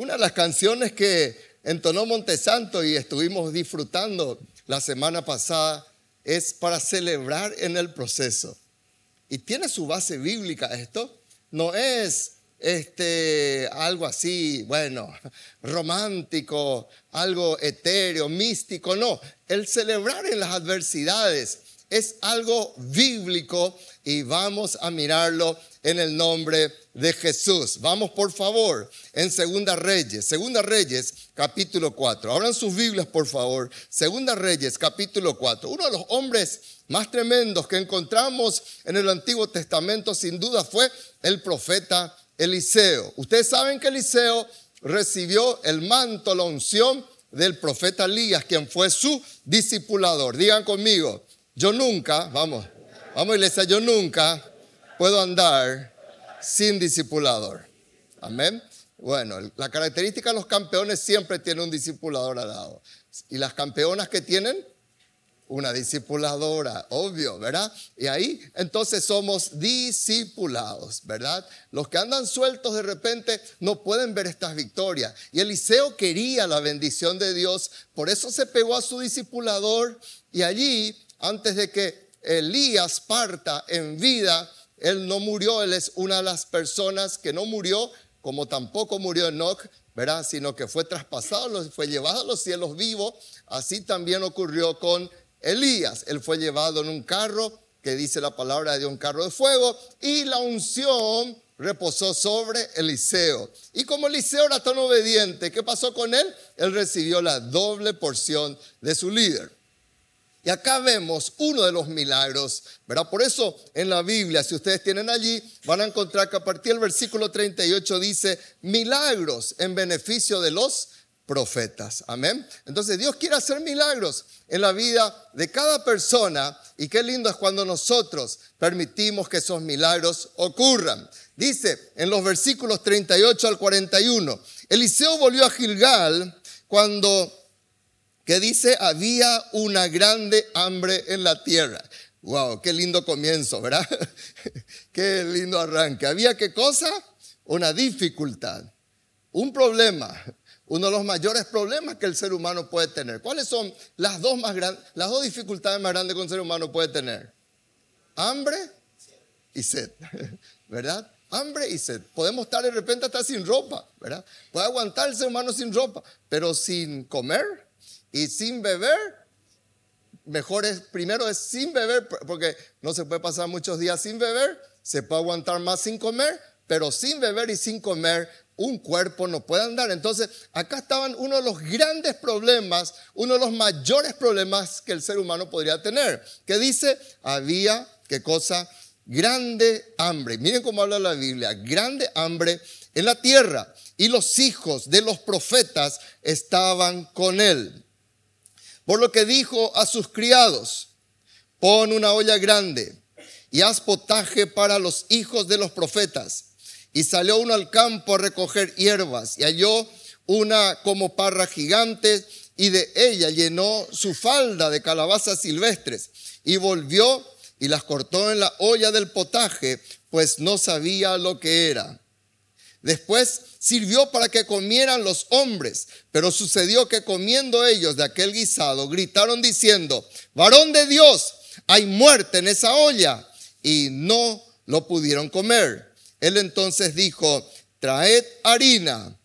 Una de las canciones que entonó Montesanto y estuvimos disfrutando la semana pasada es para celebrar en el proceso. Y tiene su base bíblica esto. No es este, algo así, bueno, romántico, algo etéreo, místico, no. El celebrar en las adversidades es algo bíblico y vamos a mirarlo en el nombre de Jesús. Vamos por favor en Segunda Reyes, Segunda Reyes capítulo 4. Abran sus Biblias por favor. Segunda Reyes capítulo 4. Uno de los hombres más tremendos que encontramos en el Antiguo Testamento sin duda fue el profeta Eliseo. Ustedes saben que Eliseo recibió el manto, la unción del profeta Elías, quien fue su discipulador. Digan conmigo, yo nunca, vamos, vamos iglesia, yo nunca puedo andar sin discipulador. Amén. Bueno, la característica de los campeones siempre tiene un discipulador al lado. Y las campeonas que tienen una discipuladora, obvio, ¿verdad? Y ahí entonces somos discipulados, ¿verdad? Los que andan sueltos de repente no pueden ver estas victorias. Y Eliseo quería la bendición de Dios, por eso se pegó a su discipulador y allí, antes de que Elías parta en vida, él no murió, él es una de las personas que no murió, como tampoco murió Enoch, ¿verdad? Sino que fue traspasado, fue llevado a los cielos vivos. Así también ocurrió con Elías. Él fue llevado en un carro, que dice la palabra de un carro de fuego, y la unción reposó sobre Eliseo. Y como Eliseo era tan obediente, ¿qué pasó con él? Él recibió la doble porción de su líder. Y acá vemos uno de los milagros, ¿verdad? Por eso en la Biblia, si ustedes tienen allí, van a encontrar que a partir del versículo 38 dice, milagros en beneficio de los profetas. Amén. Entonces Dios quiere hacer milagros en la vida de cada persona y qué lindo es cuando nosotros permitimos que esos milagros ocurran. Dice en los versículos 38 al 41, Eliseo volvió a Gilgal cuando, que dice, había una grande hambre en la tierra. Wow, qué lindo comienzo, ¿verdad? qué lindo arranque. ¿Había qué cosa? Una dificultad, un problema, uno de los mayores problemas que el ser humano puede tener. ¿Cuáles son las dos, más grandes, las dos dificultades más grandes que un ser humano puede tener? Hambre y sed, ¿verdad? Hambre y sed. Podemos estar de repente hasta sin ropa, ¿verdad? Puede aguantar el ser humano sin ropa, pero sin comer y sin beber, mejor es, primero es sin beber, porque no se puede pasar muchos días sin beber, se puede aguantar más sin comer, pero sin beber y sin comer un cuerpo no puede andar. Entonces, acá estaban uno de los grandes problemas, uno de los mayores problemas que el ser humano podría tener, que dice, había, ¿qué cosa? Grande hambre. Miren cómo habla la Biblia, grande hambre en la tierra. Y los hijos de los profetas estaban con él. Por lo que dijo a sus criados, pon una olla grande y haz potaje para los hijos de los profetas y salió uno al campo a recoger hierbas y halló una como parra gigante y de ella llenó su falda de calabazas silvestres y volvió y las cortó en la olla del potaje, pues no sabía lo que era. Después sirvió para que comieran los hombres, pero sucedió que comiendo ellos de aquel guisado, gritaron diciendo, varón de Dios, hay muerte en esa olla, y no lo pudieron comer. Él entonces dijo, traed harina.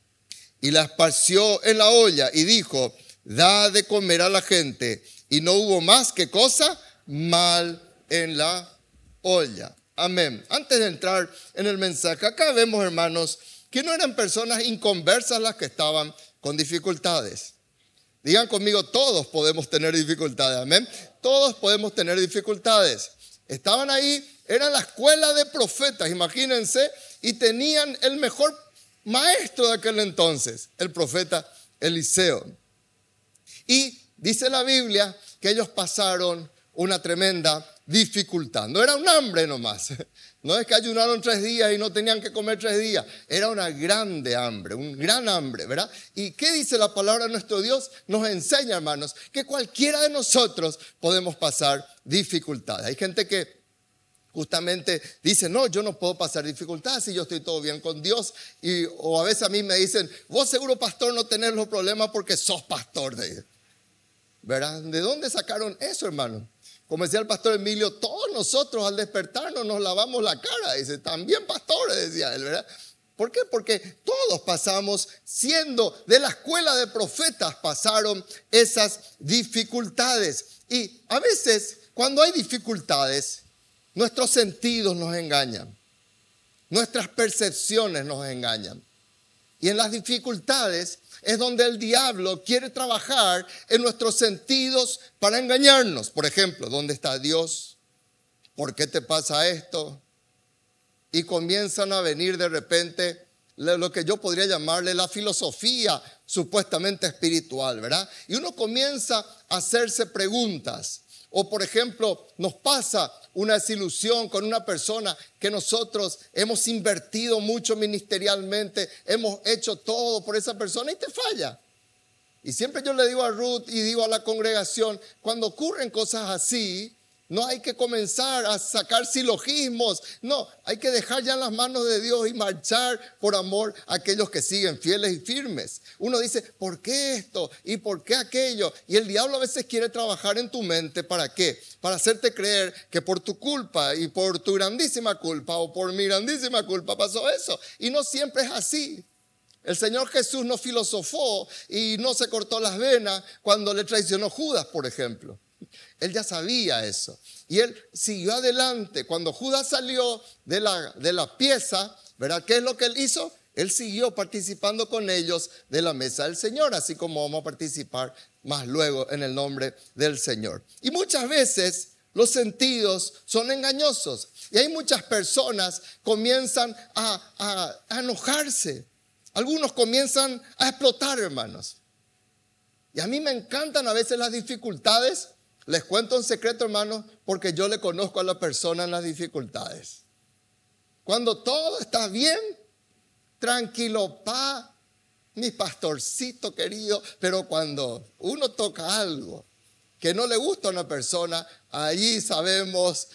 Y la esparció en la olla y dijo, da de comer a la gente. Y no hubo más que cosa mal en la olla. Amén. Antes de entrar en el mensaje, acá vemos, hermanos, que no eran personas inconversas las que estaban con dificultades. Digan conmigo, todos podemos tener dificultades. Amén. Todos podemos tener dificultades. Estaban ahí era la escuela de profetas, imagínense, y tenían el mejor maestro de aquel entonces, el profeta Eliseo. Y dice la Biblia que ellos pasaron una tremenda dificultad. No era un hambre nomás. No es que ayunaron tres días y no tenían que comer tres días. Era una grande hambre, un gran hambre, ¿verdad? ¿Y qué dice la palabra de nuestro Dios? Nos enseña, hermanos, que cualquiera de nosotros podemos pasar dificultades. Hay gente que justamente dice, no, yo no puedo pasar dificultades si yo estoy todo bien con Dios. Y, o a veces a mí me dicen, vos seguro pastor no tenés los problemas porque sos pastor de ¿Verdad? ¿De dónde sacaron eso, hermano? Como decía el pastor Emilio, todos nosotros al despertarnos nos lavamos la cara. Dice, también pastores, decía él, ¿verdad? ¿Por qué? Porque todos pasamos, siendo de la escuela de profetas, pasaron esas dificultades. Y a veces, cuando hay dificultades, Nuestros sentidos nos engañan. Nuestras percepciones nos engañan. Y en las dificultades es donde el diablo quiere trabajar en nuestros sentidos para engañarnos. Por ejemplo, ¿dónde está Dios? ¿Por qué te pasa esto? Y comienzan a venir de repente lo que yo podría llamarle la filosofía supuestamente espiritual, ¿verdad? Y uno comienza a hacerse preguntas. O por ejemplo, nos pasa una desilusión con una persona que nosotros hemos invertido mucho ministerialmente, hemos hecho todo por esa persona y te falla. Y siempre yo le digo a Ruth y digo a la congregación, cuando ocurren cosas así, no hay que comenzar a sacar silogismos. No, hay que dejar ya las manos de Dios y marchar por amor a aquellos que siguen fieles y firmes. Uno dice, ¿por qué esto? ¿Y por qué aquello? Y el diablo a veces quiere trabajar en tu mente. ¿Para qué? Para hacerte creer que por tu culpa y por tu grandísima culpa o por mi grandísima culpa pasó eso. Y no siempre es así. El Señor Jesús no filosofó y no se cortó las venas cuando le traicionó Judas, por ejemplo. Él ya sabía eso. Y él siguió adelante. Cuando Judas salió de la, de la pieza, ¿verdad? ¿Qué es lo que él hizo? Él siguió participando con ellos de la mesa del Señor, así como vamos a participar más luego en el nombre del Señor. Y muchas veces los sentidos son engañosos. Y hay muchas personas comienzan a, a enojarse. Algunos comienzan a explotar, hermanos. Y a mí me encantan a veces las dificultades les cuento un secreto, hermano, porque yo le conozco a la persona en las dificultades. Cuando todo está bien, tranquilo, pa, mi pastorcito querido, pero cuando uno toca algo que no le gusta a una persona, allí sabemos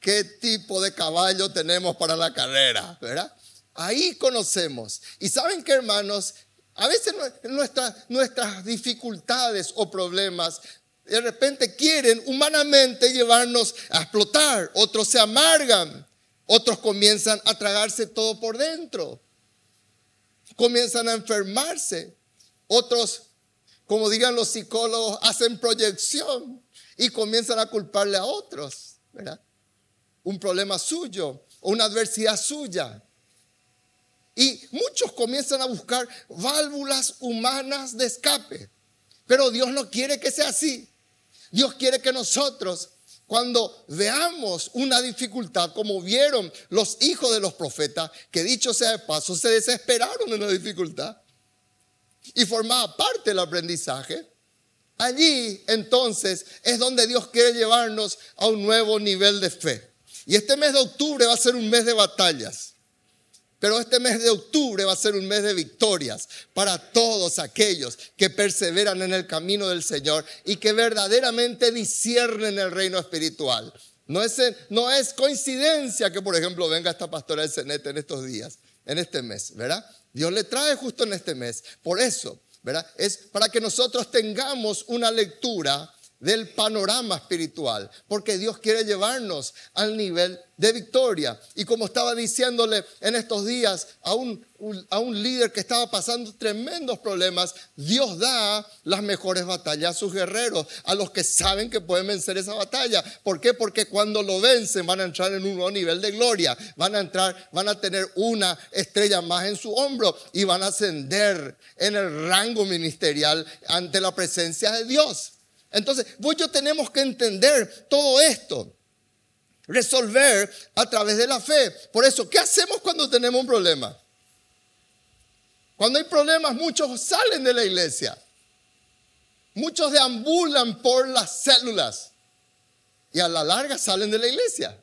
qué tipo de caballo tenemos para la carrera, ¿verdad? Ahí conocemos. Y saben que, hermanos, a veces nuestras dificultades o problemas de repente quieren humanamente llevarnos a explotar, otros se amargan, otros comienzan a tragarse todo por dentro, comienzan a enfermarse, otros, como digan los psicólogos, hacen proyección y comienzan a culparle a otros, ¿verdad? Un problema suyo o una adversidad suya. Y muchos comienzan a buscar válvulas humanas de escape. Pero Dios no quiere que sea así. Dios quiere que nosotros, cuando veamos una dificultad, como vieron los hijos de los profetas, que dicho sea de paso, se desesperaron en la dificultad y formaba parte del aprendizaje. Allí entonces es donde Dios quiere llevarnos a un nuevo nivel de fe. Y este mes de octubre va a ser un mes de batallas. Pero este mes de octubre va a ser un mes de victorias para todos aquellos que perseveran en el camino del Señor y que verdaderamente disciernen el reino espiritual. No es, no es coincidencia que, por ejemplo, venga esta pastora del Cenete en estos días, en este mes, ¿verdad? Dios le trae justo en este mes. Por eso, ¿verdad? Es para que nosotros tengamos una lectura del panorama espiritual, porque Dios quiere llevarnos al nivel de victoria. Y como estaba diciéndole en estos días a un, a un líder que estaba pasando tremendos problemas, Dios da las mejores batallas a sus guerreros, a los que saben que pueden vencer esa batalla. ¿Por qué? Porque cuando lo vencen van a entrar en un nuevo nivel de gloria, van a entrar, van a tener una estrella más en su hombro y van a ascender en el rango ministerial ante la presencia de Dios. Entonces, vos yo tenemos que entender todo esto, resolver a través de la fe. Por eso, ¿qué hacemos cuando tenemos un problema? Cuando hay problemas, muchos salen de la iglesia. Muchos deambulan por las células y a la larga salen de la iglesia.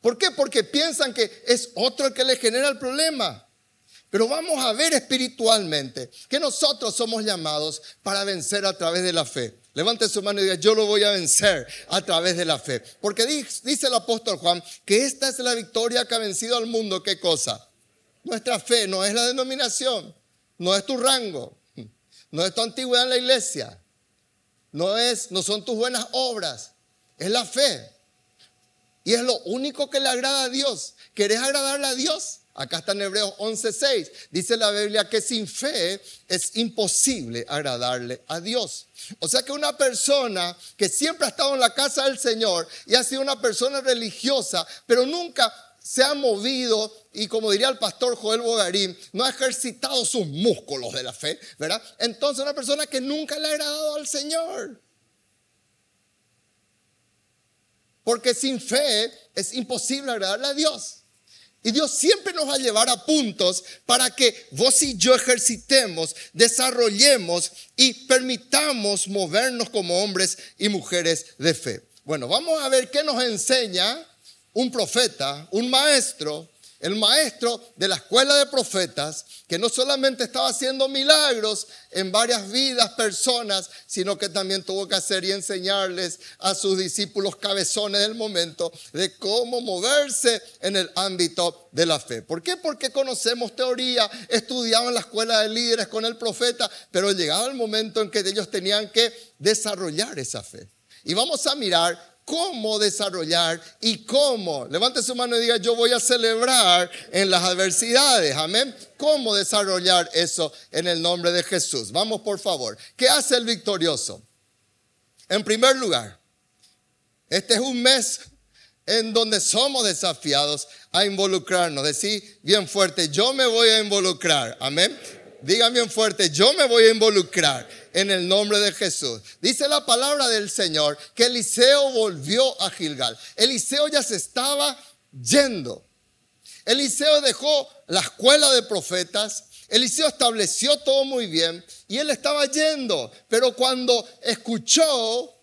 ¿Por qué? Porque piensan que es otro el que le genera el problema Pero vamos a ver espiritualmente que nosotros somos llamados para vencer a través de la fe. Levante su mano y diga, yo lo voy a vencer a través de la fe. Porque dice el apóstol Juan que esta es la victoria que ha vencido al mundo. ¿Qué cosa? Nuestra fe no es la denominación, no es tu rango, no es tu antigüedad en la iglesia, no, es, no son tus buenas obras, es la fe. Y es lo único que le agrada a Dios. ¿Querés agradarle a Dios? Acá está en Hebreos 11:6. Dice la Biblia que sin fe es imposible agradarle a Dios. O sea que una persona que siempre ha estado en la casa del Señor y ha sido una persona religiosa, pero nunca se ha movido y como diría el pastor Joel Bogarín, no ha ejercitado sus músculos de la fe, ¿verdad? Entonces una persona que nunca le ha agradado al Señor. Porque sin fe es imposible agradarle a Dios. Y Dios siempre nos va a llevar a puntos para que vos y yo ejercitemos, desarrollemos y permitamos movernos como hombres y mujeres de fe. Bueno, vamos a ver qué nos enseña un profeta, un maestro el maestro de la escuela de profetas, que no solamente estaba haciendo milagros en varias vidas, personas, sino que también tuvo que hacer y enseñarles a sus discípulos cabezones del momento de cómo moverse en el ámbito de la fe. ¿Por qué? Porque conocemos teoría, estudiaban en la escuela de líderes con el profeta, pero llegaba el momento en que ellos tenían que desarrollar esa fe. Y vamos a mirar cómo desarrollar y cómo. Levante su mano y diga, yo voy a celebrar en las adversidades. Amén. ¿Cómo desarrollar eso en el nombre de Jesús? Vamos por favor. ¿Qué hace el victorioso? En primer lugar, este es un mes en donde somos desafiados a involucrarnos. Decir bien fuerte, yo me voy a involucrar. Amén. Digan bien fuerte, yo me voy a involucrar en el nombre de Jesús. Dice la palabra del Señor que Eliseo volvió a Gilgal. Eliseo ya se estaba yendo. Eliseo dejó la escuela de profetas. Eliseo estableció todo muy bien y él estaba yendo. Pero cuando escuchó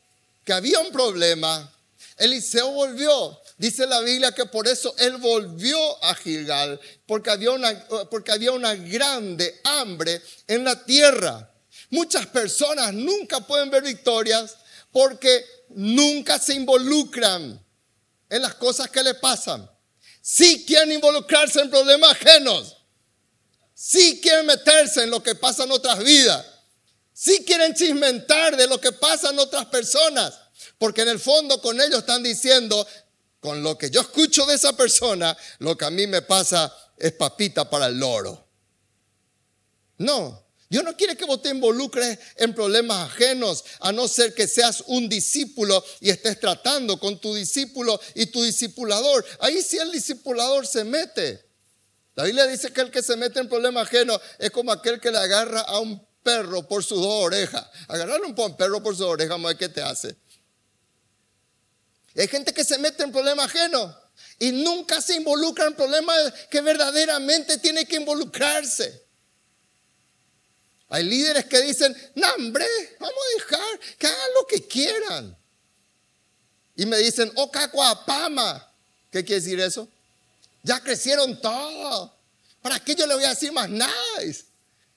que había un problema, Eliseo volvió. Dice la Biblia que por eso él volvió a Gilgal, porque había una, porque había una grande hambre en la tierra. Muchas personas nunca pueden ver victorias porque nunca se involucran en las cosas que le pasan. Sí quieren involucrarse en problemas ajenos. Sí quieren meterse en lo que pasa en otras vidas. Sí quieren chismentar de lo que pasa en otras personas. Porque en el fondo con ellos están diciendo, con lo que yo escucho de esa persona, lo que a mí me pasa es papita para el loro. No, Dios no quiere que vos te involucres en problemas ajenos, a no ser que seas un discípulo y estés tratando con tu discípulo y tu discipulador. Ahí sí el discipulador se mete. La Biblia dice que el que se mete en problemas ajenos es como aquel que le agarra a un perro por sus dos orejas. Agarrar un perro por sus orejas, vamos a ver qué te hace. hay gente que se mete en problemas ajenos y nunca se involucra en problemas que verdaderamente tiene que involucrarse. Hay líderes que dicen, no, hombre, vamos a dejar que hagan lo que quieran. Y me dicen, oh, cacuapama. ¿Qué quiere decir eso? Ya crecieron todos. ¿Para qué yo le voy a decir más nada?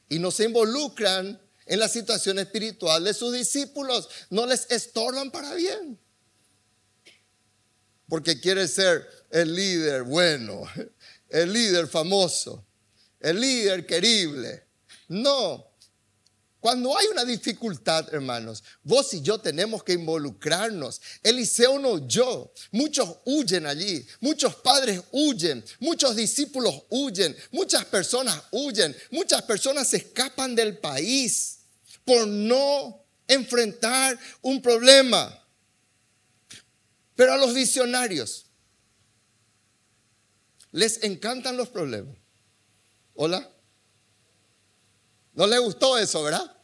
Y no se involucran en la situación espiritual de sus discípulos. No les estorban para bien. Porque quiere ser el líder bueno, el líder famoso, el líder querible. No, cuando hay una dificultad, hermanos, vos y yo tenemos que involucrarnos. Eliseo no huyó. Muchos huyen allí. Muchos padres huyen. Muchos discípulos huyen. Muchas personas huyen. Muchas personas se escapan del país por no enfrentar un problema. Pero a los visionarios les encantan los problemas. Hola. ¿No le gustó eso, verdad?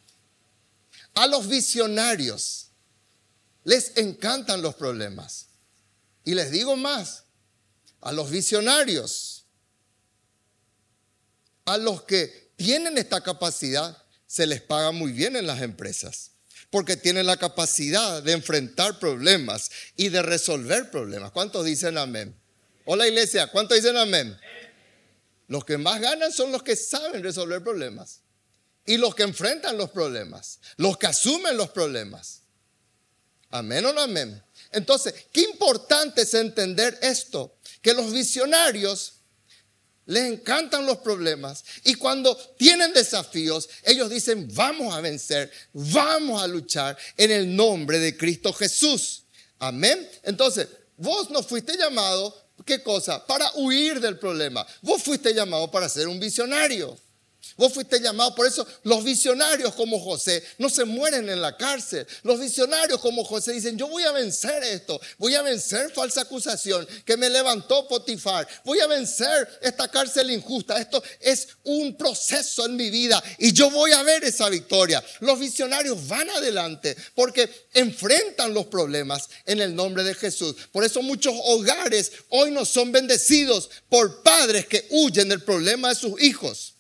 A los visionarios les encantan los problemas. Y les digo más, a los visionarios, a los que tienen esta capacidad, se les paga muy bien en las empresas, porque tienen la capacidad de enfrentar problemas y de resolver problemas. ¿Cuántos dicen amén? Hola iglesia, ¿cuántos dicen amén? Los que más ganan son los que saben resolver problemas. Y los que enfrentan los problemas. Los que asumen los problemas. Amén o no amén. Entonces, qué importante es entender esto. Que los visionarios les encantan los problemas y cuando tienen desafíos, ellos dicen, vamos a vencer, vamos a luchar en el nombre de Cristo Jesús. Amén. Entonces, vos no fuiste llamado, ¿qué cosa? Para huir del problema. Vos fuiste llamado para ser un visionario. Vos fuiste llamado, por eso los visionarios como José no se mueren en la cárcel. Los visionarios como José dicen, yo voy a vencer esto, voy a vencer falsa acusación que me levantó Potifar, voy a vencer esta cárcel injusta. Esto es un proceso en mi vida y yo voy a ver esa victoria. Los visionarios van adelante porque enfrentan los problemas en el nombre de Jesús. Por eso muchos hogares hoy no son bendecidos por padres que huyen del problema de sus hijos.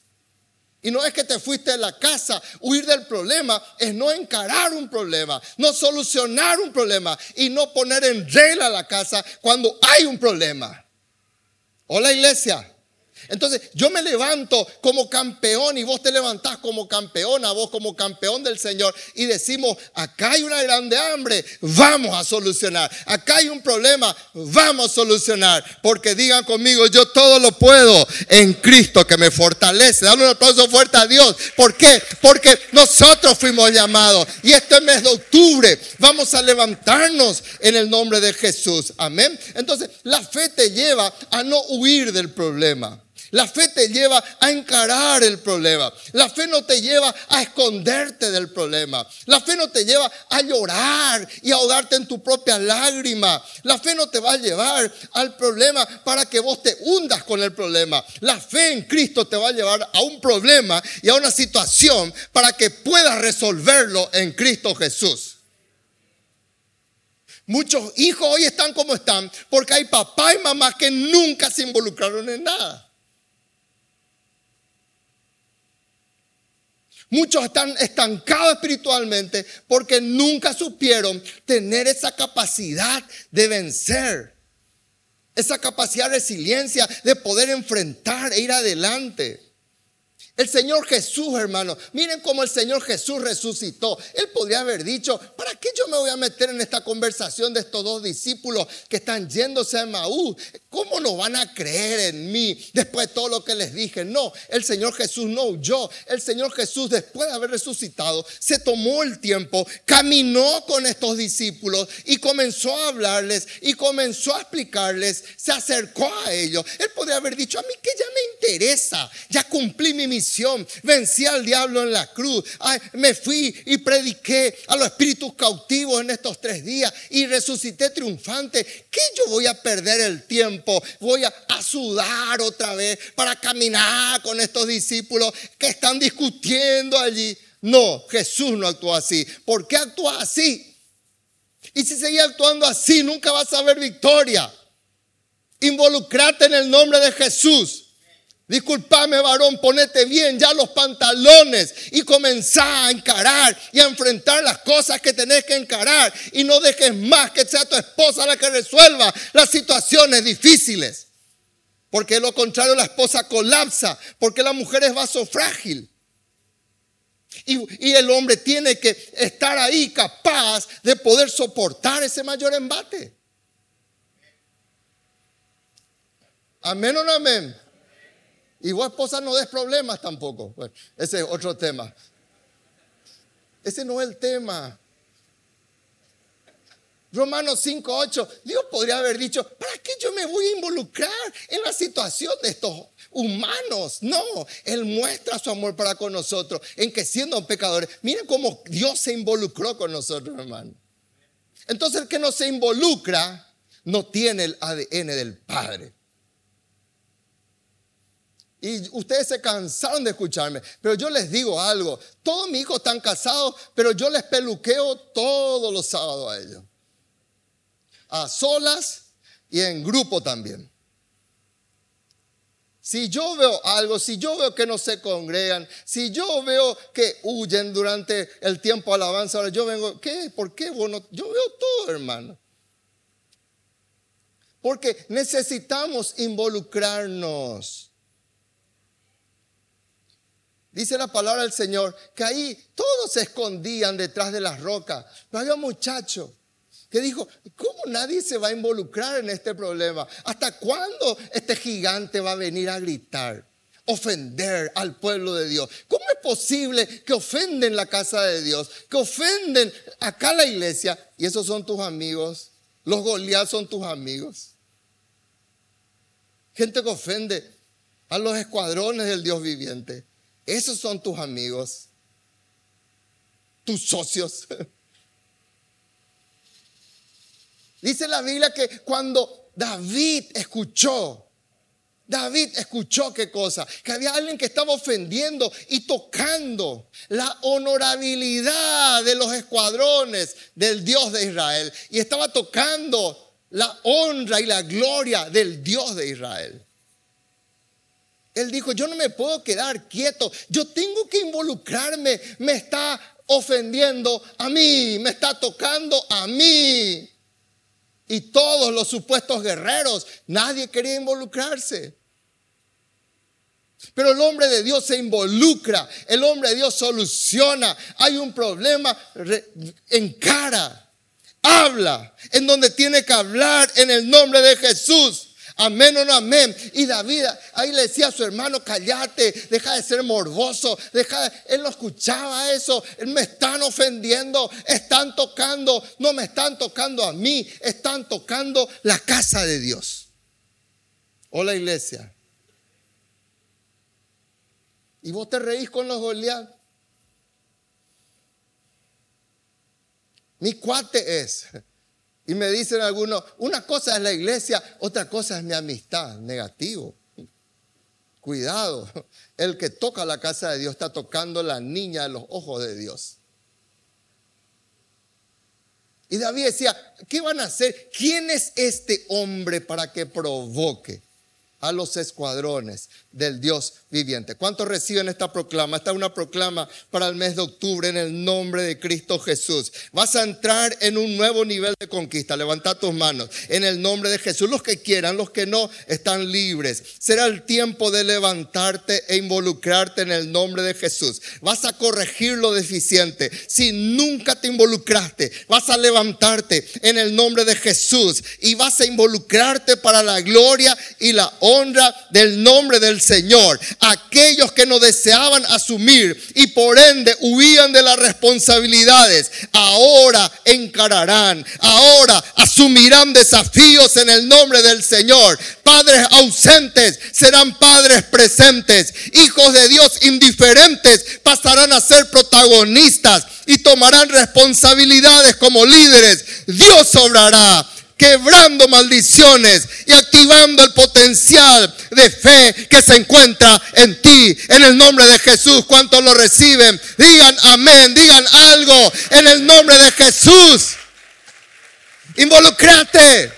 Y no es que te fuiste de la casa, huir del problema es no encarar un problema, no solucionar un problema y no poner en regla la casa cuando hay un problema. Hola iglesia. Entonces yo me levanto como campeón y vos te levantás como campeona, vos como campeón del Señor y decimos, acá hay una grande hambre, vamos a solucionar. Acá hay un problema, vamos a solucionar. Porque digan conmigo, yo todo lo puedo en Cristo que me fortalece. Dale un aplauso fuerte a Dios. ¿Por qué? Porque nosotros fuimos llamados y este mes de octubre vamos a levantarnos en el nombre de Jesús. Amén. Entonces la fe te lleva a no huir del problema. La fe te lleva a encarar el problema. La fe no te lleva a esconderte del problema. La fe no te lleva a llorar y ahogarte en tu propia lágrima. La fe no te va a llevar al problema para que vos te hundas con el problema. La fe en Cristo te va a llevar a un problema y a una situación para que puedas resolverlo en Cristo Jesús. Muchos hijos hoy están como están porque hay papá y mamá que nunca se involucraron en nada. Muchos están estancados espiritualmente porque nunca supieron tener esa capacidad de vencer, esa capacidad de resiliencia, de poder enfrentar e ir adelante. El Señor Jesús, hermano, miren cómo el Señor Jesús resucitó. Él podría haber dicho, ¿para qué yo me voy a meter en esta conversación de estos dos discípulos que están yéndose a Maús? ¿Cómo no van a creer en mí después de todo lo que les dije? No, el Señor Jesús no huyó. El Señor Jesús, después de haber resucitado, se tomó el tiempo, caminó con estos discípulos y comenzó a hablarles y comenzó a explicarles, se acercó a ellos. Él podría haber dicho, a mí que ya me interesa, ya cumplí mi misión vencí al diablo en la cruz, me fui y prediqué a los espíritus cautivos en estos tres días y resucité triunfante. ¿Qué yo voy a perder el tiempo? Voy a, sudar otra vez para caminar con estos discípulos que están discutiendo allí. No, Jesús no actuó así. ¿Por qué actúa así? Y si seguía actuando así, nunca vas a ver victoria. Involucrate en el nombre de Jesús. Disculpame, varón, ponete bien ya los pantalones y comenzá a encarar y a enfrentar las cosas que tenés que encarar. Y no dejes más que sea tu esposa la que resuelva las situaciones difíciles. Porque lo contrario la esposa colapsa, porque la mujer es vaso frágil. Y, y el hombre tiene que estar ahí capaz de poder soportar ese mayor embate. Amén o no amén. Y vos esposa no des problemas tampoco. ese es otro tema. Ese no es el tema. Romanos 5.8, Dios podría haber dicho, ¿para qué yo me voy a involucrar en la situación de estos humanos? No, Él muestra su amor para con nosotros, en que siendo pecadores, miren cómo Dios se involucró con nosotros, hermano. Entonces el que no se involucra no tiene el ADN del Padre. Y ustedes se cansaron de escucharme, pero yo les digo algo, todos mis hijos están casados, pero yo les peluqueo todos los sábados a ellos. A solas y en grupo también. Si yo veo algo, si yo veo que no se congregan, si yo veo que huyen durante el tiempo alabanza, ahora yo vengo, ¿qué? ¿Por qué? Bueno, yo veo todo, hermano. Porque necesitamos involucrarnos. Dice la palabra del Señor que ahí todos se escondían detrás de las rocas. Pero había un muchacho que dijo, ¿cómo nadie se va a involucrar en este problema? ¿Hasta cuándo este gigante va a venir a gritar? ofender al pueblo de Dios. ¿Cómo es posible que ofenden la casa de Dios? Que ofenden acá la iglesia y esos son tus amigos. Los Goliat son tus amigos. Gente que ofende a los escuadrones del Dios viviente. Esos son tus amigos. Tus socios. Dice la Biblia que cuando David escuchó David escuchó qué cosa, que había alguien que estaba ofendiendo y tocando la honorabilidad de los escuadrones del Dios de Israel y estaba tocando la honra y la gloria del Dios de Israel. Él dijo, yo no me puedo quedar quieto, yo tengo que involucrarme, me está ofendiendo a mí, me está tocando a mí. Y todos los supuestos guerreros, nadie quería involucrarse. Pero el hombre de Dios se involucra, el hombre de Dios soluciona. Hay un problema, encara, habla en donde tiene que hablar en el nombre de Jesús. Amén o no amén. Y David ahí le decía a su hermano, cállate, deja de ser morboso, deja él no escuchaba eso, él me están ofendiendo, están tocando, no me están tocando a mí, están tocando la casa de Dios. O la iglesia. Y vos te reís con los Goliat. Mi cuate es. Y me dicen algunos, una cosa es la iglesia, otra cosa es mi amistad. Negativo. Cuidado. El que toca la casa de Dios está tocando la niña de los ojos de Dios. Y David decía, ¿qué van a hacer? ¿Quién es este hombre para que provoque? a los escuadrones del Dios viviente. ¿Cuántos reciben esta proclama? Esta es una proclama para el mes de octubre en el nombre de Cristo Jesús. Vas a entrar en un nuevo nivel de conquista. Levanta tus manos en el nombre de Jesús. Los que quieran, los que no, están libres. Será el tiempo de levantarte e involucrarte en el nombre de Jesús. Vas a corregir lo deficiente. Si nunca te involucraste, vas a levantarte en el nombre de Jesús y vas a involucrarte para la gloria y la honra del nombre del Señor. Aquellos que no deseaban asumir y por ende huían de las responsabilidades, ahora encararán, ahora asumirán desafíos en el nombre del Señor. Padres ausentes serán padres presentes. Hijos de Dios indiferentes pasarán a ser protagonistas y tomarán responsabilidades como líderes. Dios obrará quebrando maldiciones y activando el potencial de fe que se encuentra en ti. En el nombre de Jesús, ¿cuántos lo reciben? Digan amén, digan algo en el nombre de Jesús. Involucrate.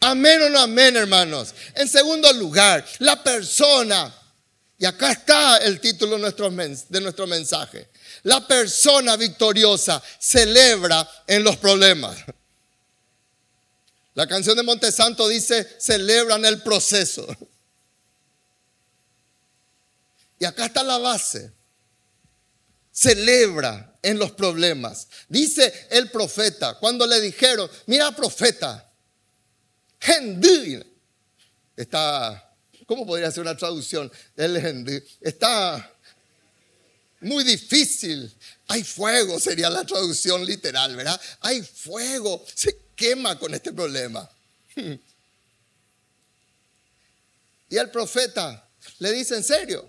Amén o no amén, hermanos. En segundo lugar, la persona, y acá está el título de nuestro mensaje, la persona victoriosa celebra en los problemas. La canción de Montesanto dice, celebran el proceso. Y acá está la base. Celebra en los problemas. Dice el profeta, cuando le dijeron, mira profeta, Está, ¿cómo podría ser una traducción? El Está muy difícil. Hay fuego, sería la traducción literal, ¿verdad? Hay fuego, se quema con este problema. Y el profeta le dice, ¿en serio?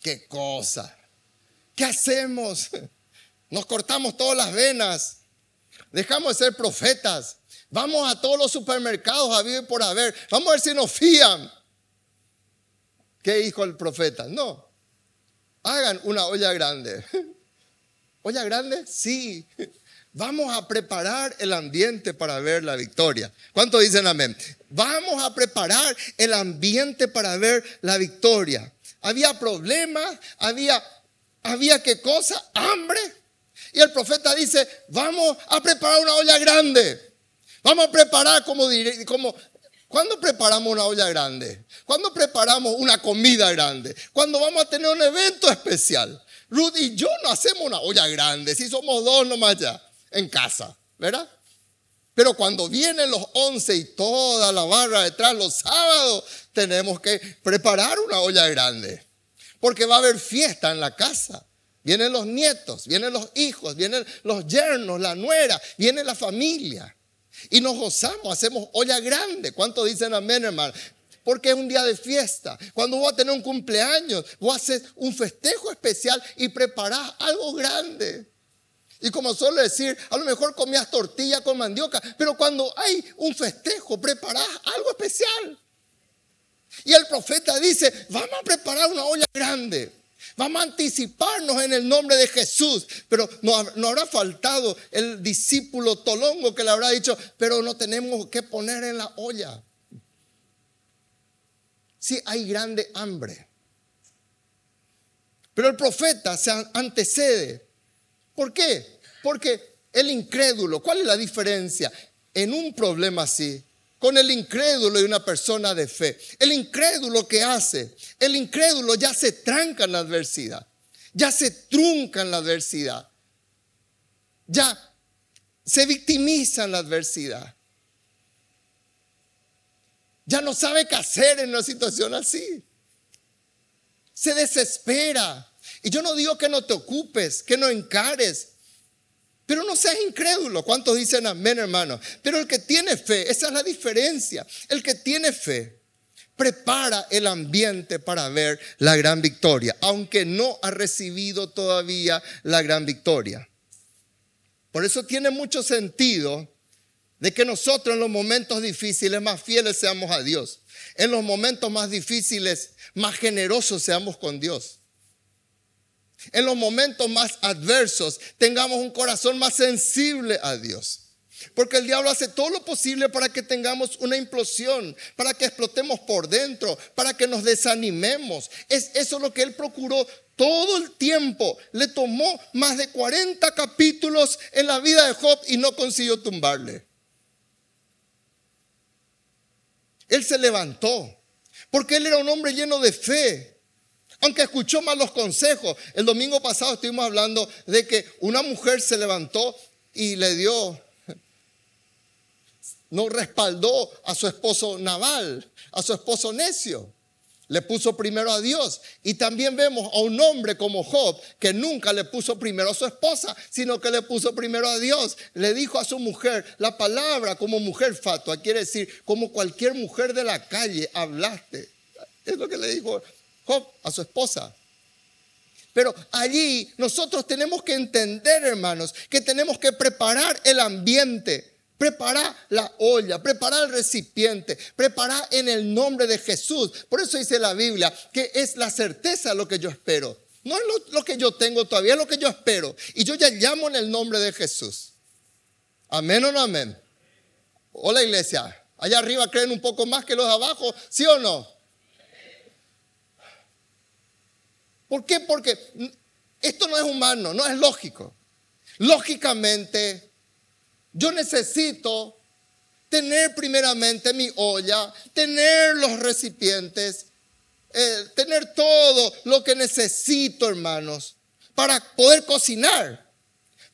¿Qué cosa? ¿Qué hacemos? Nos cortamos todas las venas. Dejamos de ser profetas. Vamos a todos los supermercados a vivir por haber. Vamos a ver si nos fían. ¿Qué dijo el profeta? No, hagan una olla grande. ¿Olla grande? Sí. Vamos a preparar el ambiente para ver la victoria. ¿Cuántos dicen amén? Vamos a preparar el ambiente para ver la victoria. Había problemas, había, había qué cosa, hambre. Y el profeta dice, vamos a preparar una olla grande. Vamos a preparar como, como ¿Cuándo preparamos una olla grande? ¿Cuándo preparamos una comida grande? Cuando vamos a tener un evento especial. Ruth y yo no hacemos una olla grande, si somos dos nomás ya, en casa, ¿verdad? Pero cuando vienen los once y toda la barra detrás los sábados, tenemos que preparar una olla grande. Porque va a haber fiesta en la casa. Vienen los nietos, vienen los hijos, vienen los yernos, la nuera, viene la familia. Y nos gozamos, hacemos olla grande. ¿Cuántos dicen amén, hermano? Porque es un día de fiesta. Cuando vos vas a tener un cumpleaños, vos haces un festejo especial y preparás algo grande. Y como suelo decir, a lo mejor comías tortilla con mandioca, pero cuando hay un festejo, preparás algo especial. Y el profeta dice, vamos a preparar una olla grande. Vamos a anticiparnos en el nombre de Jesús. Pero no, no, habrá faltado el discípulo tolongo que le habrá dicho, pero no tenemos que poner en la olla. Sí, hay grande hambre. Pero el profeta se antecede. ¿Por qué? Porque el incrédulo, ¿cuál es la diferencia en un problema así? Con el incrédulo y una persona de fe. El incrédulo que hace, el incrédulo ya se tranca en la adversidad, ya se trunca en la adversidad, ya se victimiza en la adversidad. Ya no sabe qué hacer en una situación así. Se desespera. Y yo no digo que no te ocupes, que no encares, pero no seas incrédulo. ¿Cuántos dicen amén, hermano? Pero el que tiene fe, esa es la diferencia. El que tiene fe prepara el ambiente para ver la gran victoria, aunque no ha recibido todavía la gran victoria. Por eso tiene mucho sentido de que nosotros en los momentos difíciles más fieles seamos a Dios. En los momentos más difíciles más generosos seamos con Dios en los momentos más adversos, tengamos un corazón más sensible a Dios. Porque el diablo hace todo lo posible para que tengamos una implosión, para que explotemos por dentro, para que nos desanimemos. Es eso lo que él procuró todo el tiempo. Le tomó más de 40 capítulos en la vida de Job y no consiguió tumbarle. Él se levantó porque él era un hombre lleno de fe. Aunque escuchó malos consejos. El domingo pasado estuvimos hablando de que una mujer se levantó y le dio, no respaldó a su esposo naval, a su esposo necio. Le puso primero a Dios. Y también vemos a un hombre como Job que nunca le puso primero a su esposa, sino que le puso primero a Dios. Le dijo a su mujer, la palabra como mujer fatua quiere decir, como cualquier mujer de la calle hablaste. Es lo que le dijo a su esposa. Pero allí nosotros tenemos que entender, hermanos, que tenemos que preparar el ambiente, preparar la olla, preparar el recipiente, preparar en el nombre de Jesús. Por eso dice la Biblia que es la certeza lo que yo espero. No es lo, que yo tengo todavía, es lo que yo espero. Y yo ya llamo en el nombre de Jesús. Amén o no amén. Hola iglesia. Allá arriba creen un poco más que los de abajo, ¿sí o no? ¿Por qué? Porque esto no es humano, no es lógico. Lógicamente, yo necesito tener primeramente mi olla, tener los recipientes, eh, tener todo lo que necesito, hermanos, para poder cocinar.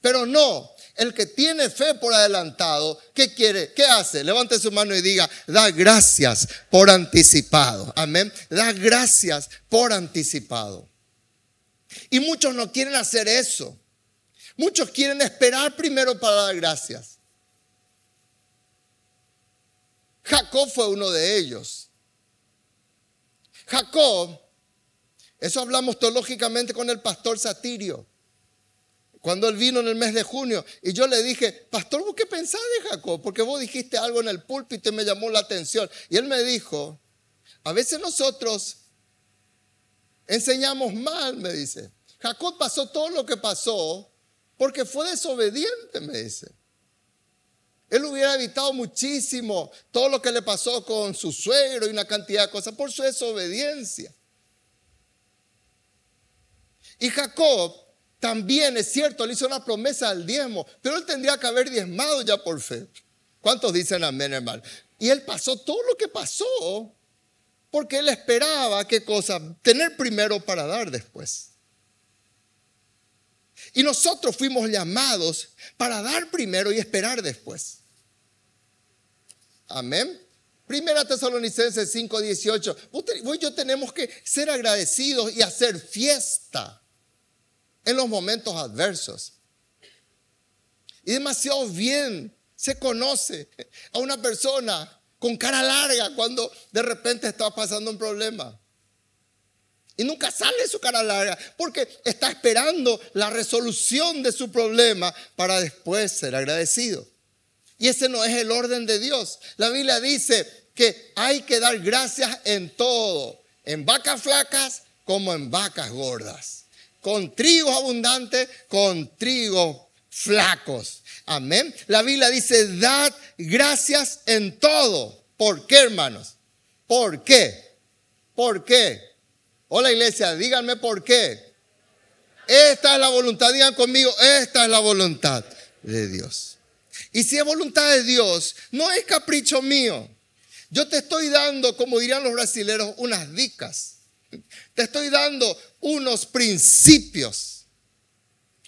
Pero no, el que tiene fe por adelantado, ¿qué quiere? ¿Qué hace? Levante su mano y diga, da gracias por anticipado. Amén. Da gracias por anticipado. Y muchos no quieren hacer eso. Muchos quieren esperar primero para dar gracias. Jacob fue uno de ellos. Jacob, eso hablamos teológicamente con el pastor Satirio. Cuando él vino en el mes de junio y yo le dije, pastor, ¿vos qué pensás de Jacob? Porque vos dijiste algo en el púlpito y me llamó la atención. Y él me dijo, a veces nosotros Enseñamos mal, me dice. Jacob pasó todo lo que pasó porque fue desobediente, me dice. Él hubiera evitado muchísimo todo lo que le pasó con su suegro y una cantidad de cosas por su desobediencia. Y Jacob también, es cierto, le hizo una promesa al diezmo, pero él tendría que haber diezmado ya por fe. ¿Cuántos dicen amén, hermano? Y él pasó todo lo que pasó porque él esperaba, ¿qué cosa? Tener primero para dar después. Y nosotros fuimos llamados para dar primero y esperar después. Amén. Primera Tesalonicenses 5:18. Vos y yo tenemos que ser agradecidos y hacer fiesta en los momentos adversos. Y demasiado bien se conoce a una persona con cara larga cuando de repente está pasando un problema. Y nunca sale su cara larga porque está esperando la resolución de su problema para después ser agradecido. Y ese no es el orden de Dios. La Biblia dice que hay que dar gracias en todo, en vacas flacas como en vacas gordas, con trigo abundante, con trigo flacos. Amén. La Biblia dice, dad gracias en todo. ¿Por qué, hermanos? ¿Por qué? ¿Por qué? Hola iglesia, díganme por qué. Esta es la voluntad, digan conmigo, esta es la voluntad de Dios. Y si es voluntad de Dios, no es capricho mío. Yo te estoy dando, como dirían los brasileños, unas dicas. Te estoy dando unos principios.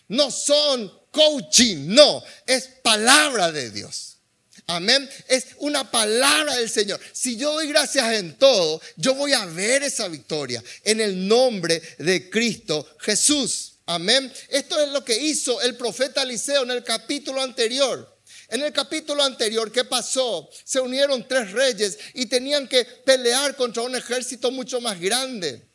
No son coaching, no, es palabra de Dios. Amén. Es una palabra del Señor. Si yo doy gracias en todo, yo voy a ver esa victoria en el nombre de Cristo Jesús. Amén. Esto es lo que hizo el profeta Eliseo en el capítulo anterior. En el capítulo anterior, ¿qué pasó? Se unieron tres reyes y tenían que pelear contra un ejército mucho más grande.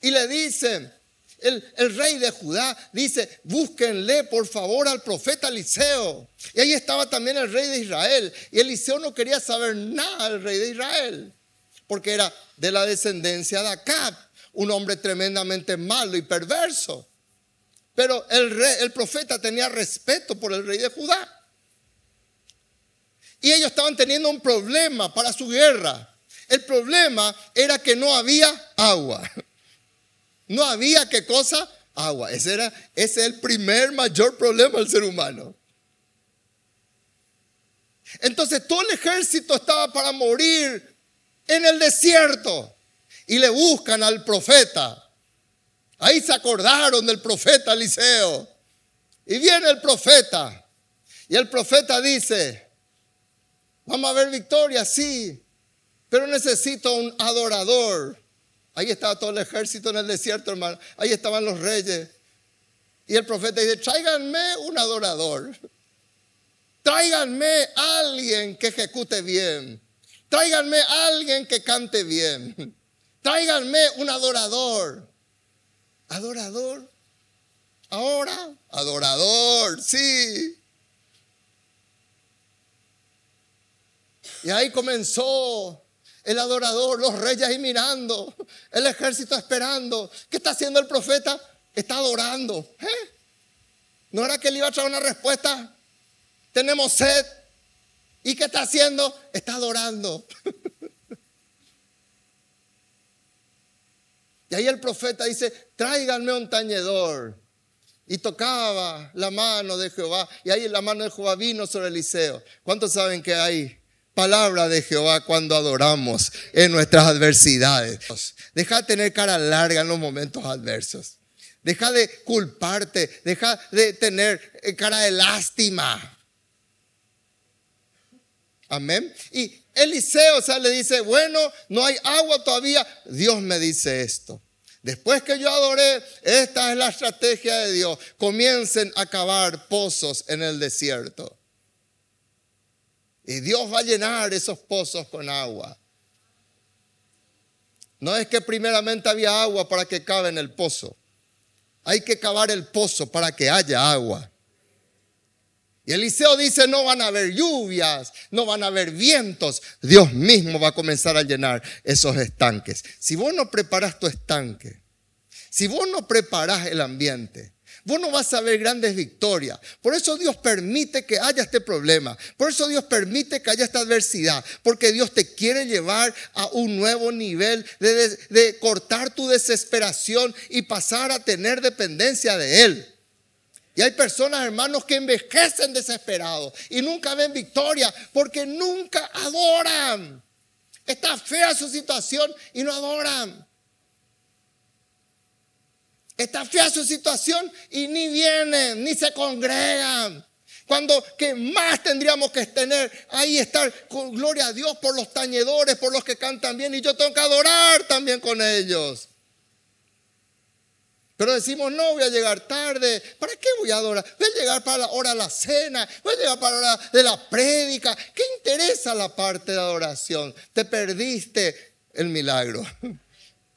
Y le dicen, el, rey de Judá dice, búsquenle por favor al profeta Eliseo. Y ahí estaba también el rey de Israel. Y Eliseo no quería saber nada del rey de Israel, porque era de la descendencia de Acab, un hombre tremendamente malo y perverso. Pero el, rey, el profeta tenía respeto por el rey de Judá. Y ellos estaban teniendo un problema para su guerra. El problema era que no había agua. No había qué cosa? Agua. Ese, era, ese es el primer mayor problema del ser humano. Entonces todo el ejército estaba para morir en el desierto. Y le buscan al profeta. Ahí se acordaron del profeta Eliseo. Y viene el profeta. Y el profeta dice, vamos a ver victoria, sí, pero necesito un adorador. Ahí estaba todo el ejército en el desierto, hermano. Ahí estaban los reyes. Y el profeta dice, tráiganme un adorador. Tráiganme alguien que ejecute bien. Tráiganme alguien que cante bien. Tráiganme un adorador. ¿Adorador? Ahora, adorador, sí. Y ahí comenzó el adorador, los reyes ahí mirando, el ejército esperando. ¿Qué está haciendo el profeta? Está adorando. ¿Eh? ¿No era que él iba a traer una respuesta? Tenemos sed. ¿Y qué está haciendo? Está adorando. y ahí el profeta dice, tráiganme un tañedor. Y tocaba la mano de Jehová. Y ahí la mano de Jehová vino sobre Eliseo. ¿Cuántos saben que hay palabra de Jehová cuando adoramos en nuestras adversidades. Deja de tener cara larga en los momentos adversos. Deja de culparte. Deja de tener eh, cara de lástima. Amén. Y Eliseo, o le dice, bueno, no hay agua todavía. Dios me dice esto. Después que yo adoré, esta es la estrategia de Dios. Comiencen a cavar pozos en el desierto. Y Dios va a llenar esos pozos con agua. No es que primeramente había agua para que cabe en el pozo. Hay que cavar el pozo para que haya agua. Y Eliseo dice, no van a haber lluvias, no van a haber vientos. Dios mismo va a comenzar a llenar esos estanques. Si vos no preparas tu estanque, si vos no preparas el ambiente, vos no vas a ver grandes victorias. Por eso Dios permite que haya este problema. Por eso Dios permite que haya esta adversidad. Porque Dios te quiere llevar a un nuevo nivel de, cortar tu desesperación y pasar a tener dependencia de Él. Y hay personas, hermanos, que envejecen desesperados y nunca ven victoria porque nunca adoran. Está fea su situación y no adoran. Está fea su situación y ni vienen, ni se congregan. Cuando que más tendríamos que tener ahí estar con gloria a Dios por los tañedores, por los que cantan bien y yo tengo que adorar también con ellos. Pero decimos, no, voy a llegar tarde. ¿Para qué voy a adorar? Voy a llegar para la hora de la cena. Voy a llegar para la hora de la prédica. ¿Qué interesa la parte de adoración? Te perdiste el milagro.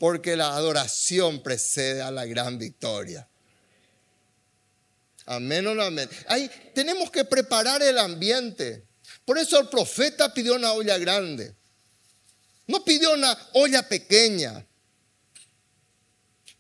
Porque la adoración precede a la gran victoria. Amén o no amén. Ahí tenemos que preparar el ambiente. Por eso el profeta pidió una olla grande. No pidió una olla pequeña.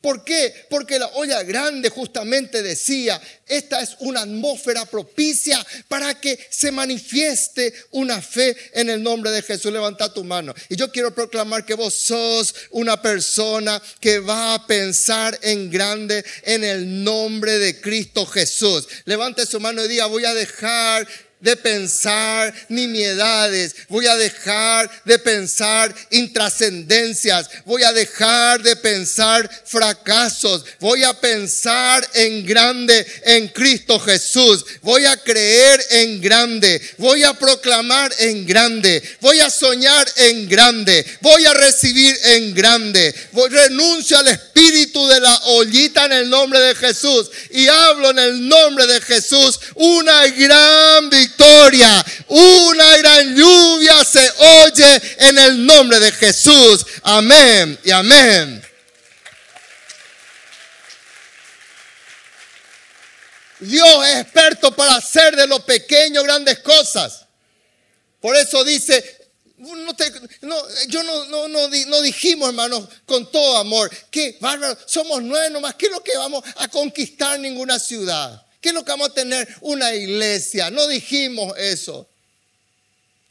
¿Por qué? Porque la olla grande justamente decía, esta es una atmósfera propicia para que se manifieste una fe en el nombre de Jesús. Levanta tu mano. Y yo quiero proclamar que vos sos una persona que va a pensar en grande en el nombre de Cristo Jesús. Levante su mano y diga, voy a dejar de pensar nimiedades, voy a dejar de pensar intrascendencias, voy a dejar de pensar fracasos, voy a pensar en grande en Cristo Jesús, voy a creer en grande, voy a proclamar en grande, voy a soñar en grande, voy a recibir en grande, renuncio al espíritu de la ollita en el nombre de Jesús y hablo en el nombre de Jesús una gran victoria victoria. Una gran lluvia se oye en el nombre de Jesús. Amén y amén. Dios es experto para hacer de lo pequeño grandes cosas. Por eso dice, no yo no, no, no, dijimos, hermanos, con todo amor, que bárbaro, somos nueve nomás, ¿qué es lo que vamos a conquistar ninguna ciudad? ¿Qué es vamos a tener? Una iglesia. No dijimos eso.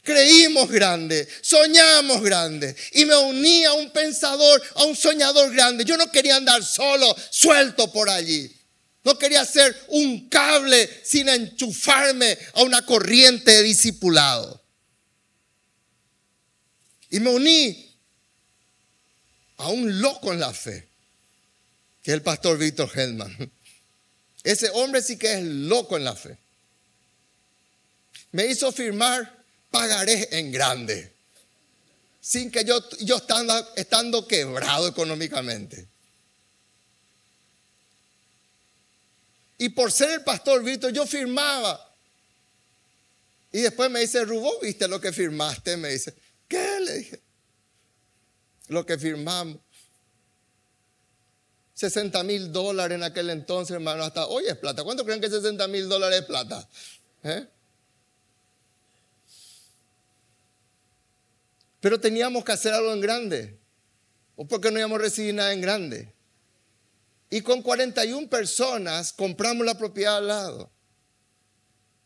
Creímos grande, soñamos grande. Y me uní a un pensador, a un soñador grande. Yo no quería andar solo, suelto por allí. No quería ser un cable sin enchufarme a una corriente de discipulado. Y me uní a un loco en la fe, que es el pastor Víctor Hellman. Ese hombre sí que es loco en la fe. Me hizo firmar, pagaré en grande. Sin que yo, yo estando, estando quebrado económicamente. Y por ser el pastor Víctor, yo firmaba. Y después me dice, Rubó, ¿viste lo que firmaste? Me dice, ¿qué? Le dije, lo que firmamos. 60 mil dólares en aquel entonces, hermano, hasta hoy es plata. ¿Cuánto creen que 60 mil dólares es plata? ¿Eh? Pero teníamos que hacer algo en grande. ¿O porque no íbamos a recibir nada en grande? Y con 41 personas compramos la propiedad al lado.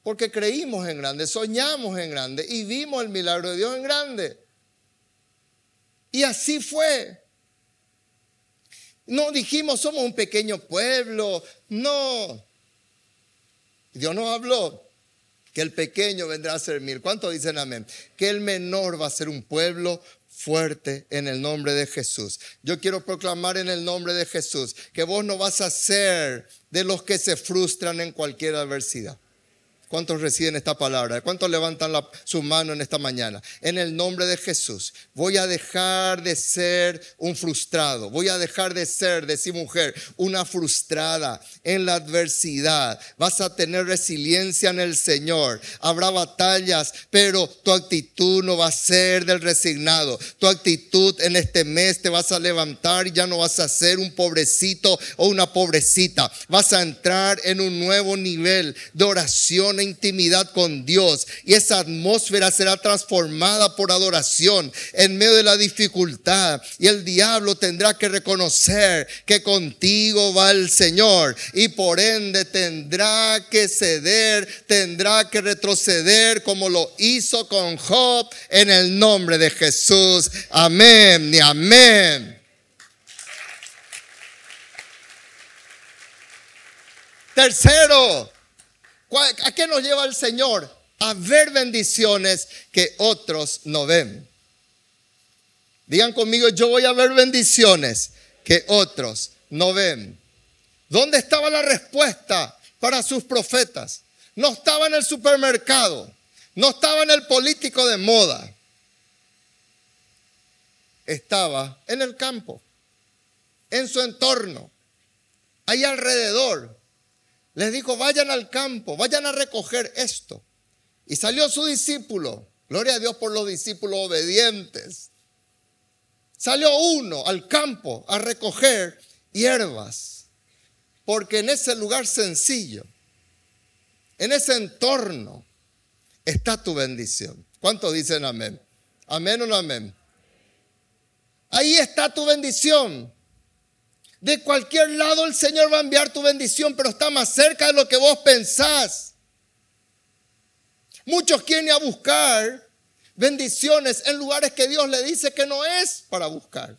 Porque creímos en grande, soñamos en grande y vimos el milagro de Dios en grande. Y así fue. No dijimos somos un pequeño pueblo. No. Dios nos habló que el pequeño vendrá a ser mil. ¿Cuántos dicen amén? Que el menor va a ser un pueblo fuerte en el nombre de Jesús. Yo quiero proclamar en el nombre de Jesús que vos no vas a ser de los que se frustran en cualquier adversidad. ¿Cuántos reciben esta palabra? ¿Cuántos levantan su mano en esta mañana? En el nombre de Jesús, voy a dejar de ser un frustrado. Voy a dejar de ser, decir mujer, una frustrada en la adversidad. Vas a tener resiliencia en el Señor. Habrá batallas, pero tu actitud no va a ser del resignado. Tu actitud en este mes te vas a levantar y ya no vas a ser un pobrecito o una pobrecita. Vas a entrar en un nuevo nivel de oración intimidad con Dios y esa atmósfera será transformada por adoración en medio de la dificultad y el diablo tendrá que reconocer que contigo va el Señor y por ende tendrá que ceder, tendrá que retroceder como lo hizo con Job en el nombre de Jesús. Amén y amén. Tercero, ¿a qué nos lleva el Señor? A ver bendiciones que otros no ven. Digan conmigo, yo voy a ver bendiciones que otros no ven. ¿Dónde estaba la respuesta para sus profetas? No estaba en el supermercado, no estaba en el político de moda, estaba en el campo, en su entorno, ahí alrededor. Les dijo, vayan al campo, vayan a recoger esto. Y salió su discípulo, gloria a Dios por los discípulos obedientes. Salió uno al campo a recoger hierbas, porque en ese lugar sencillo, en ese entorno, está tu bendición. ¿Cuántos dicen amén? Amén o no amén. Ahí está tu bendición. De cualquier lado el Señor va a enviar tu bendición, pero está más cerca de lo que vos pensás. Muchos quieren a buscar bendiciones en lugares que Dios le dice que no es para buscar.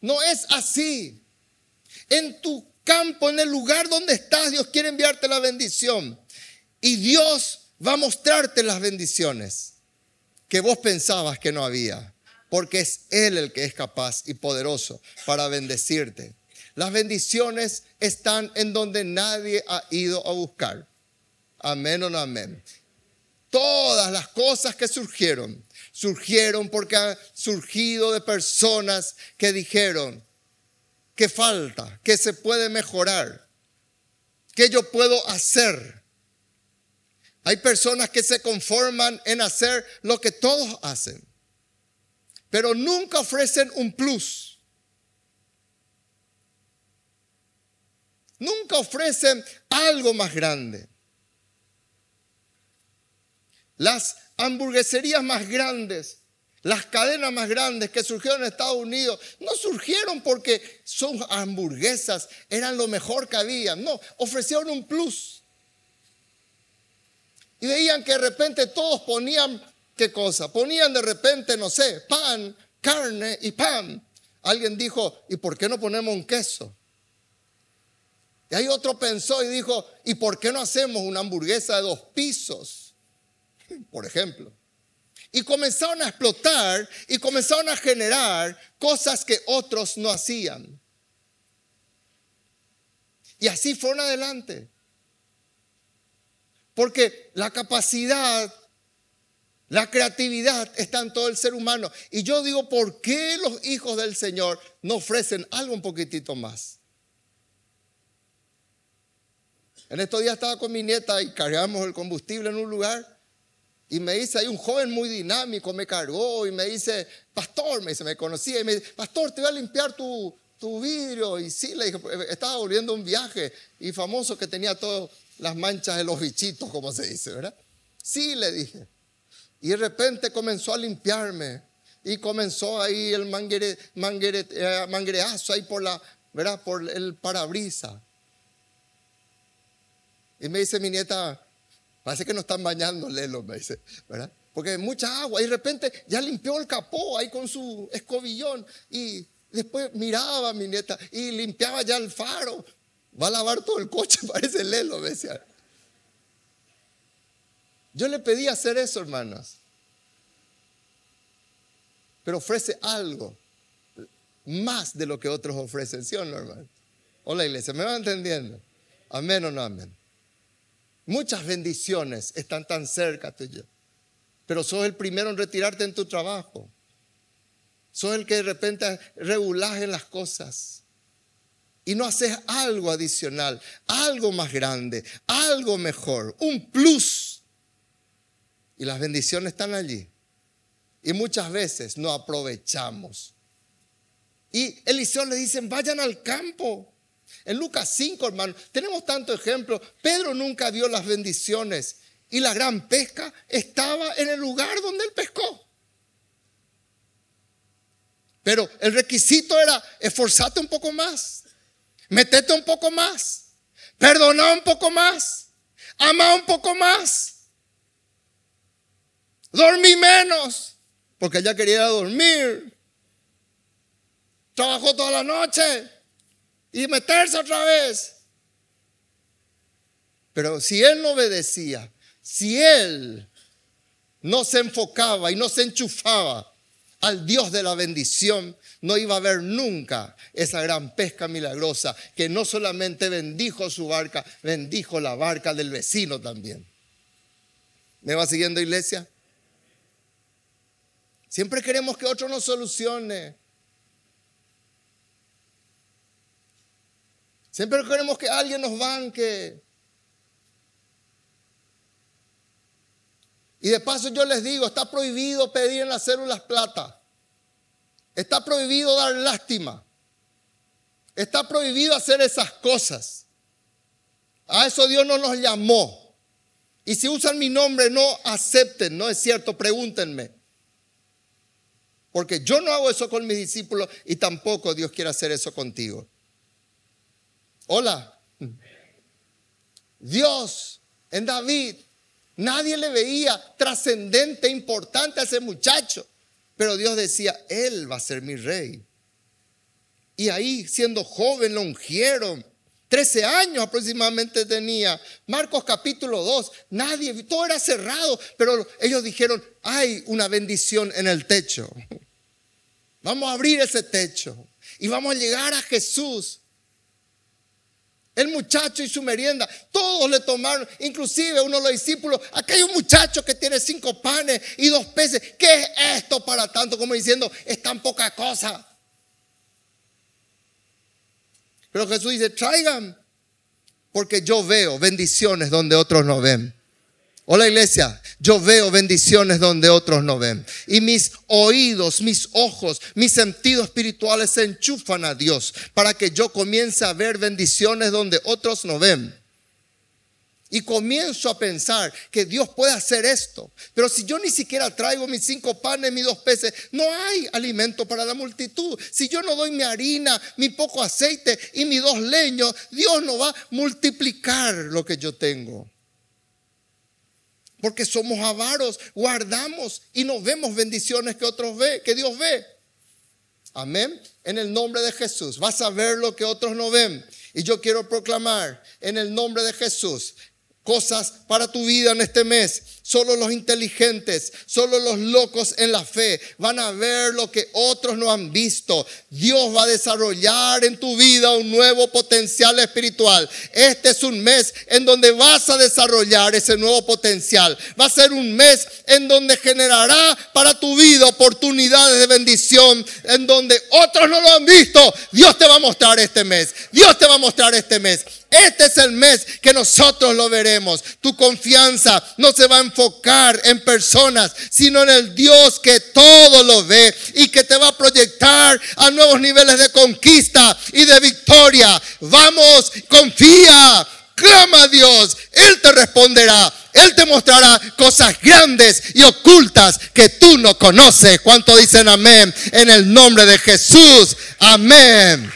No es así. En tu campo, en el lugar donde estás, Dios quiere enviarte la bendición. Y Dios va a mostrarte las bendiciones que vos pensabas que no había. Porque es Él el que es capaz y poderoso para bendecirte. Las bendiciones están en donde nadie ha ido a buscar. Amén o no amén. Todas las cosas que surgieron, surgieron porque han surgido de personas que dijeron, que falta, que se puede mejorar, que yo puedo hacer. Hay personas que se conforman en hacer lo que todos hacen, pero nunca ofrecen un plus. Nunca ofrecen algo más grande. Las hamburgueserías más grandes las cadenas más grandes que surgieron en Estados Unidos no surgieron porque sus hamburguesas eran lo mejor que había. No, ofrecieron un plus. Y veían que de repente todos ponían, ¿qué cosa? Ponían de repente, no sé, pan, carne y pan. Alguien dijo, ¿y por qué no ponemos un queso? Y ahí otro pensó y dijo, ¿y por qué no hacemos una hamburguesa de dos pisos? Por ejemplo. Y comenzaron a explotar y comenzaron a generar cosas que otros no hacían. Y así fueron adelante. Porque la capacidad, la creatividad está en todo el ser humano. Y yo digo, ¿por qué los hijos del Señor no ofrecen algo un poquitito más? En estos días estaba con mi nieta y cargamos el combustible en un lugar y me dice, hay un joven muy dinámico, me cargó y me dice, pastor, me dice, me conocía y me dice, pastor, te voy a limpiar tu, tu vidrio. Y sí, le dije, estaba volviendo un viaje y famoso que tenía todas las manchas de los bichitos, como se dice, ¿verdad? Sí, le dije. Y de repente comenzó a limpiarme y comenzó ahí el manguere, manguere, eh, manguereazo ahí por, la, ¿verdad? por el parabrisa. Y me dice mi nieta, Parece que no están bañando, Lelo, me dice, ¿verdad? Porque mucha agua y de repente ya limpió el capó ahí con su escobillón y después miraba a mi nieta y limpiaba ya el faro. Va a lavar todo el coche, parece Lelo, me decía. Yo le pedí hacer eso, hermanas. Pero ofrece algo más de lo que otros ofrecen, ¿sí o no, hermano? Hola, iglesia, ¿me van entendiendo? Amén o no amén. Muchas bendiciones están tan cerca tuyo. Pero sos el primero en retirarte en tu trabajo. Sos el que de repente regulas en las cosas. Y no haces algo adicional, algo más grande, algo mejor, un plus. Y las bendiciones están allí. Y muchas veces no aprovechamos. Y Eliseo le dicen, vayan al campo. En Lucas 5, hermano, tenemos tanto ejemplo. Pedro nunca vio las bendiciones y la gran pesca estaba en el lugar donde él pescó. Pero el requisito era esforzarte un poco más, metete un poco más, perdona un poco más, ama un poco más, dormí menos, porque ella quería dormir, trabajó toda la noche, y meterse otra vez. Pero si él no obedecía, si él no se enfocaba y no se enchufaba al Dios de la bendición, no iba a haber nunca esa gran pesca milagrosa que no solamente bendijo su barca, bendijo la barca del vecino también. ¿Me va siguiendo iglesia? Siempre queremos que otro nos solucione. Siempre queremos que alguien nos banque. Y de paso yo les digo, está prohibido pedir en las células plata. Está prohibido dar lástima. Está prohibido hacer esas cosas. A eso Dios no nos llamó. Y si usan mi nombre, no acepten, no es cierto, pregúntenme. Porque yo no hago eso con mis discípulos y tampoco Dios quiere hacer eso contigo. Hola. Dios en David, nadie le veía trascendente, importante a ese muchacho. Pero Dios decía, Él va a ser mi rey. Y ahí, siendo joven, lo ungieron. Trece años aproximadamente tenía. Marcos capítulo 2. Nadie, todo era cerrado. Pero ellos dijeron, hay una bendición en el techo. Vamos a abrir ese techo y vamos a llegar a Jesús. El muchacho y su merienda, todos le tomaron, inclusive uno de los discípulos, acá hay un muchacho que tiene cinco panes y dos peces. ¿Qué es esto para tanto? Como diciendo, es tan poca cosa. Pero Jesús dice, traigan, porque yo veo bendiciones donde otros no ven. Hola iglesia, yo veo bendiciones donde otros no ven. Y mis oídos, mis ojos, mis sentidos espirituales se enchufan a Dios para que yo comience a ver bendiciones donde otros no ven. Y comienzo a pensar que Dios puede hacer esto. Pero si yo ni siquiera traigo mis cinco panes, mis dos peces, no hay alimento para la multitud. Si yo no doy mi harina, mi poco aceite y mis dos leños, Dios no va a multiplicar lo que yo tengo porque somos avaros, guardamos y no vemos bendiciones que otros ve, que Dios ve. Amén. En el nombre de Jesús. Vas a ver lo que otros no ven. Y yo quiero proclamar en el nombre de Jesús cosas para tu vida en este mes. Solo los inteligentes, solo los locos en la fe van a ver lo que otros no han visto. Dios va a desarrollar en tu vida un nuevo potencial espiritual. Este es un mes en donde vas a desarrollar ese nuevo potencial. Va a ser un mes en donde generará para tu vida oportunidades de bendición, en donde otros no lo han visto. Dios te va a mostrar este mes. Dios te va a mostrar este mes. Este es el mes que nosotros lo veremos. Tu confianza no se va a enfocar en personas, sino en el Dios que todo lo ve y que te va a proyectar a nuevos niveles de conquista y de victoria. Vamos, confía, clama a Dios, Él te responderá. Él te mostrará cosas grandes y ocultas que tú no conoces. ¿Cuánto dicen amén? En el nombre de Jesús. Amén.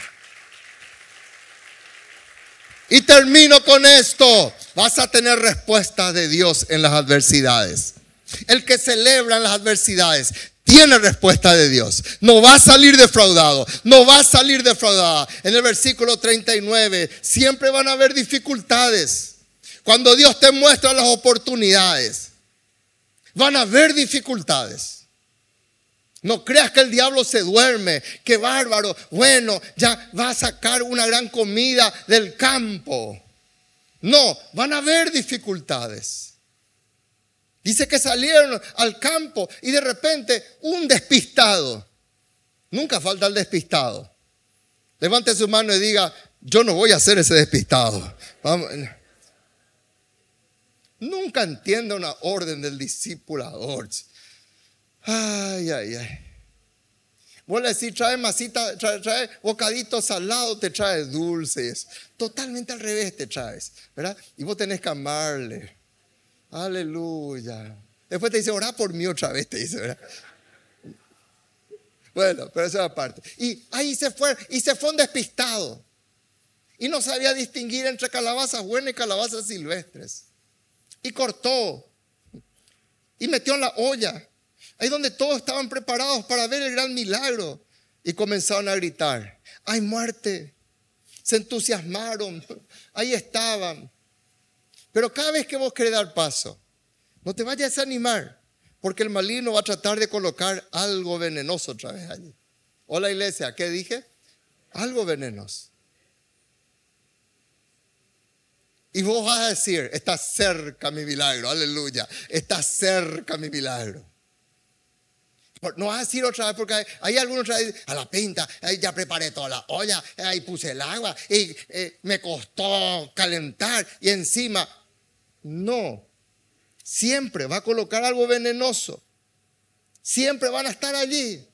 Y termino con esto. Vas a tener respuesta de Dios en las adversidades. El que celebra en las adversidades tiene respuesta de Dios. No va a salir defraudado. No va a salir defraudada. En el versículo 39, siempre van a haber dificultades. Cuando Dios te muestra las oportunidades, van a haber dificultades. No creas que el diablo se duerme, que bárbaro, bueno, ya va a sacar una gran comida del campo. No, van a haber dificultades. Dice que salieron al campo y de repente un despistado. Nunca falta el despistado. Levante su mano y diga, yo no voy a ser ese despistado. Nunca entiendo una orden del discipulador. Ay, ay, ay. Vos le decís, trae masita, trae, trae bocaditos salados, te trae dulces. Totalmente al revés te traes, ¿verdad? Y vos tenés que amarle. Aleluya. Después te dice, orá por mí otra vez, te dice, ¿verdad? Bueno, pero eso es aparte. Y ahí se fue, y se fue un despistado. Y no sabía distinguir entre calabazas buenas y calabazas silvestres. Y cortó. Y metió en la olla. Ahí donde todos estaban preparados para ver el gran milagro. Y comenzaron a gritar, hay muerte. se entusiasmaron, ahí estaban. Pero cada vez que vos querés dar paso, no te vayas a animar, porque el maligno va a tratar de colocar algo venenoso otra vez allí. Hola iglesia, ¿qué dije? Algo venenoso. Y vos vas a decir, está cerca mi milagro, aleluya, está cerca mi milagro. No vas a decir otra vez porque hay, algunos otra vez, a la pinta, ya preparé toda la olla, ahí puse el agua y eh, me costó calentar y encima, no, siempre va a colocar algo venenoso, siempre van a estar allí.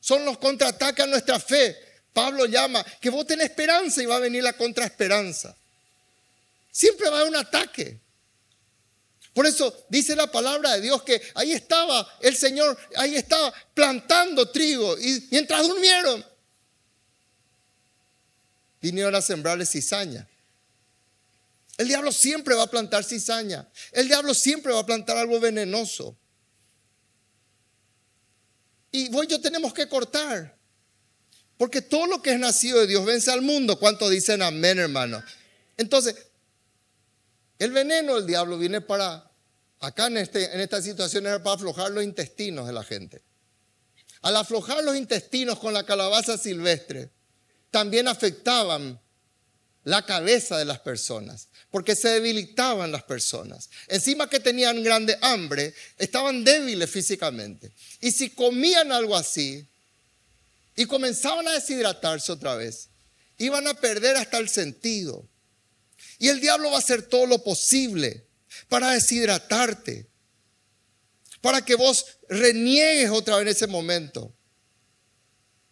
Son los contraataques a nuestra fe. Pablo llama que vos tenés esperanza y va a venir la contraesperanza. Siempre va a haber un ataque. Por eso dice la palabra de Dios que ahí estaba el Señor, ahí estaba plantando trigo y mientras durmieron, vinieron a sembrarle cizaña. El diablo siempre va a plantar cizaña. El diablo siempre va a plantar algo venenoso. Y vos yo tenemos que cortar. Porque todo lo que es nacido de Dios vence al mundo. ¿Cuánto dicen amén, hermano? Entonces, el veneno del diablo viene para, acá en, este, en esta situación era para aflojar los intestinos de la gente. Al aflojar los intestinos con la calabaza silvestre, también afectaban la cabeza de las personas, porque se debilitaban las personas. Encima que tenían grande hambre, estaban débiles físicamente. Y si comían algo así y comenzaban a deshidratarse otra vez, iban a perder hasta el sentido. Y el diablo va a hacer todo lo posible para deshidratarte, para que vos reniegues otra vez en ese momento.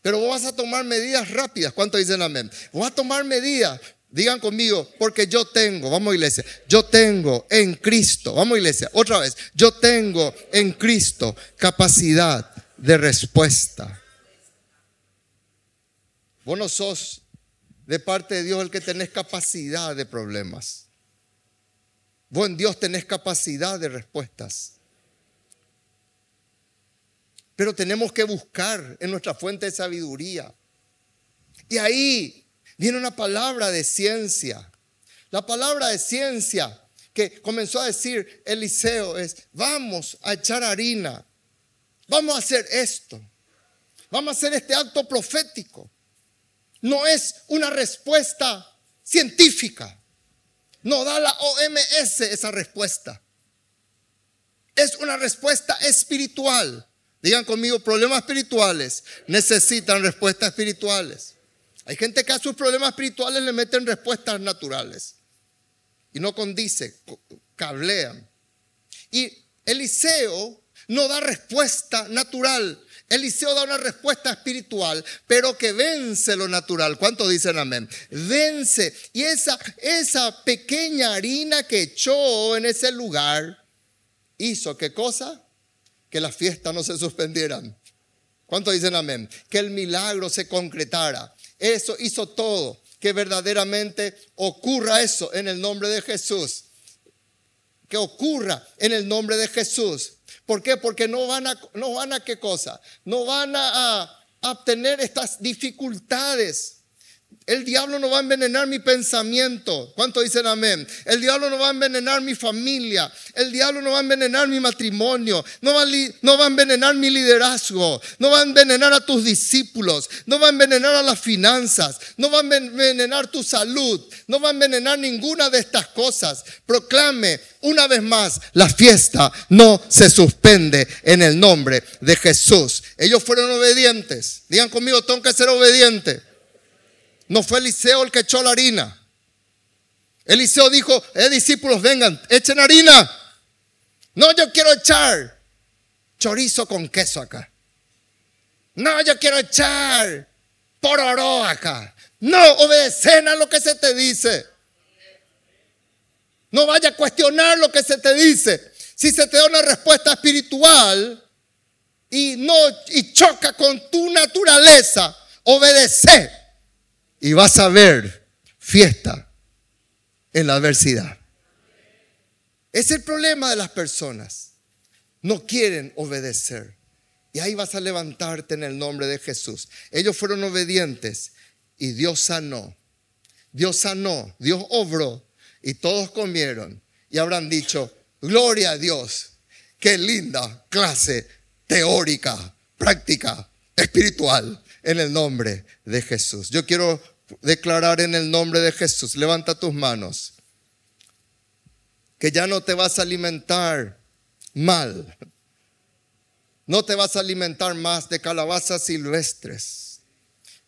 Pero vos vas a tomar medidas rápidas. ¿Cuánto dicen amén? Vos vas a tomar medidas. Digan conmigo, porque yo tengo, vamos iglesia, yo tengo en Cristo, vamos iglesia, otra vez, yo tengo en Cristo capacidad de respuesta. Vos no sos de parte de Dios el que tenés capacidad de problemas. Vos en Dios tenés capacidad de respuestas. Pero tenemos que buscar en nuestra fuente de sabiduría. Y ahí viene una palabra de ciencia. La palabra de ciencia que comenzó a decir Eliseo es, vamos a echar harina, vamos a hacer esto, vamos a hacer este acto profético no es una respuesta científica. No da la OMS esa respuesta. Es una respuesta espiritual. Digan conmigo, problemas espirituales necesitan respuestas espirituales. Hay gente que a sus problemas espirituales le meten respuestas naturales. Y no condice, cablean. Y Eliseo no da respuesta natural, Eliseo da una respuesta espiritual, pero que vence lo natural. ¿Cuántos dicen amén? Vence. Y esa, esa pequeña harina que echó en ese lugar hizo qué cosa? Que las fiestas no se suspendieran. ¿Cuántos dicen amén? Que el milagro se concretara. Eso hizo todo. Que verdaderamente ocurra eso en el nombre de Jesús. Que ocurra en el nombre de Jesús. ¿Por qué? Porque no van a, no van a qué cosa? No van a, a obtener estas dificultades. El diablo no va a envenenar mi pensamiento. ¿Cuánto dicen amén? El diablo no va a envenenar mi familia. El diablo no va a envenenar mi matrimonio. No va, no va a envenenar mi liderazgo. No va a envenenar a tus discípulos. No va a envenenar a las finanzas. No va a envenenar tu salud. No va a envenenar ninguna de estas cosas. Proclame una vez más, la fiesta no se suspende en el nombre de Jesús. Ellos fueron obedientes. Digan conmigo, tengo que ser obediente. No fue Eliseo el que echó la harina. Eliseo dijo, eh, discípulos, vengan, echen harina. No, yo quiero echar chorizo con queso acá. No, yo quiero echar pororó acá. No, obedecen a lo que se te dice. No vaya a cuestionar lo que se te dice. Si se te da una respuesta espiritual y no y choca con tu naturaleza, obedece y vas a ver fiesta en la adversidad. Es el problema de las personas. No quieren obedecer. Y ahí vas a levantarte en el nombre de Jesús. Ellos fueron obedientes y Dios sanó Dios sanó, Dios obró y todos comieron y habrán dicho, gloria a Dios, qué linda clase teórica, práctica, espiritual, en el nombre de Jesús. Yo quiero declarar en el nombre de Jesús, levanta tus manos, que ya no te vas a alimentar mal, no te vas a alimentar más de calabazas silvestres,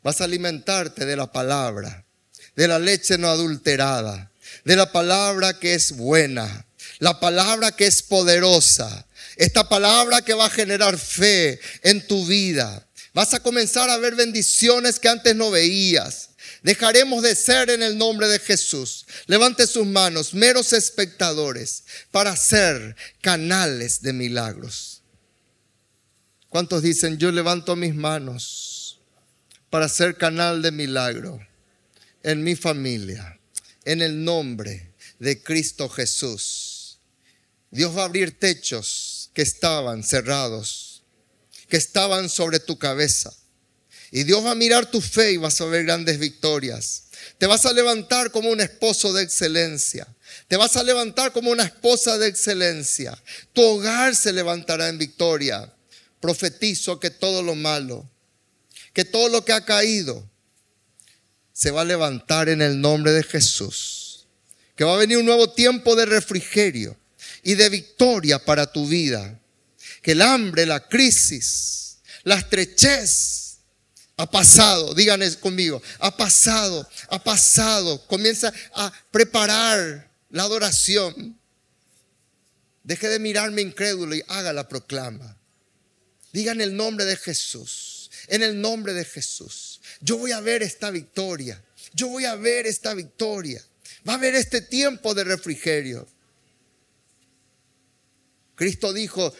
vas a alimentarte de la palabra, de la leche no adulterada, de la palabra que es buena, la palabra que es poderosa, esta palabra que va a generar fe en tu vida. Vas a comenzar a ver bendiciones que antes no veías. Dejaremos de ser en el nombre de Jesús. Levante sus manos, meros espectadores, para ser canales de milagros. ¿Cuántos dicen, yo levanto mis manos para ser canal de milagro en mi familia, en el nombre de Cristo Jesús? Dios va a abrir techos que estaban cerrados, que estaban sobre tu cabeza. Y Dios va a mirar tu fe y vas a ver grandes victorias. Te vas a levantar como un esposo de excelencia. Te vas a levantar como una esposa de excelencia. Tu hogar se levantará en victoria. Profetizo que todo lo malo, que todo lo que ha caído, se va a levantar en el nombre de Jesús. Que va a venir un nuevo tiempo de refrigerio y de victoria para tu vida. Que el hambre, la crisis, la estrechez, ha pasado, díganme conmigo, ha pasado, ha pasado. Comienza a preparar la adoración. Deje de mirarme incrédulo y haga la proclama. Digan el nombre de Jesús, en el nombre de Jesús. Yo voy a ver esta victoria. Yo voy a ver esta victoria. Va a haber este tiempo de refrigerio. Cristo dijo,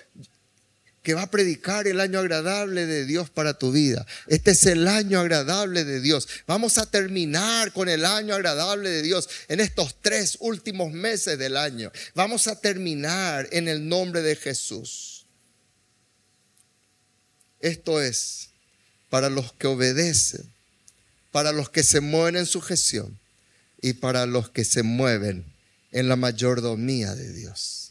que va a predicar el año agradable de Dios para tu vida. Este es el año agradable de Dios. Vamos a terminar con el año agradable de Dios en estos tres últimos meses del año. Vamos a terminar en el nombre de Jesús. Esto es para los que obedecen, para los que se mueven en sujeción y para los que se mueven en la mayordomía de Dios.